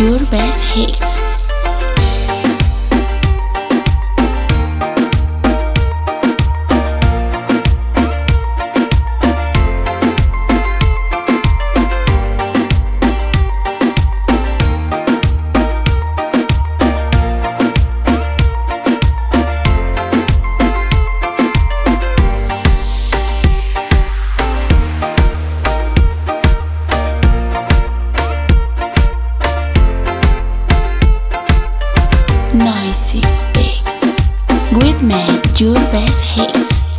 your best hits. Whitman, your best hits.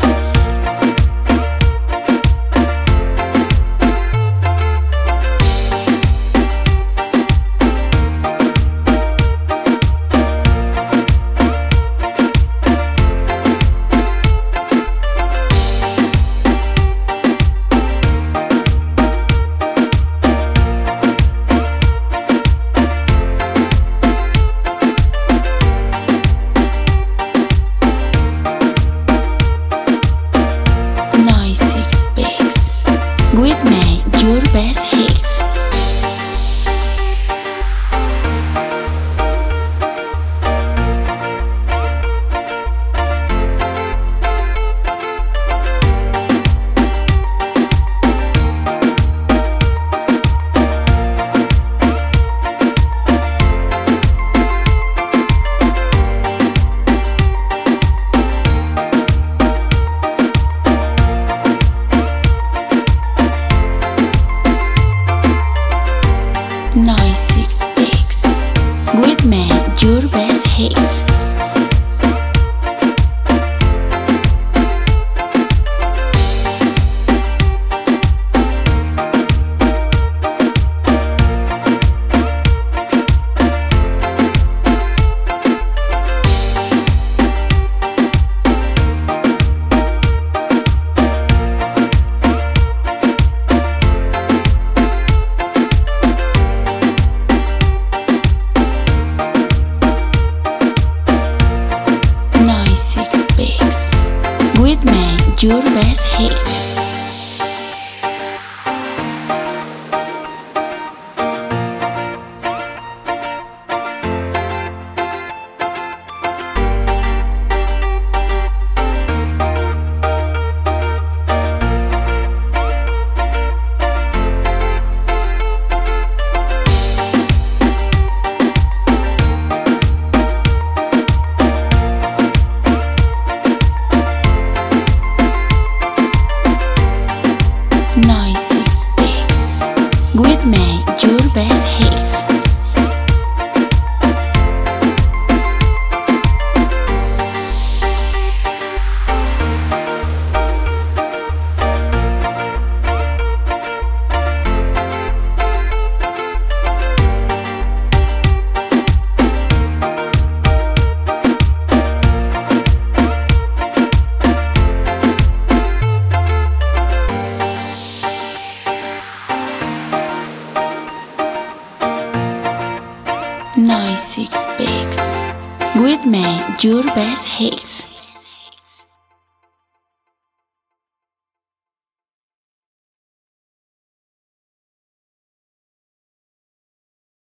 Your best your best hits. Your best hits. night. 96 Bigs. With me, your best hits.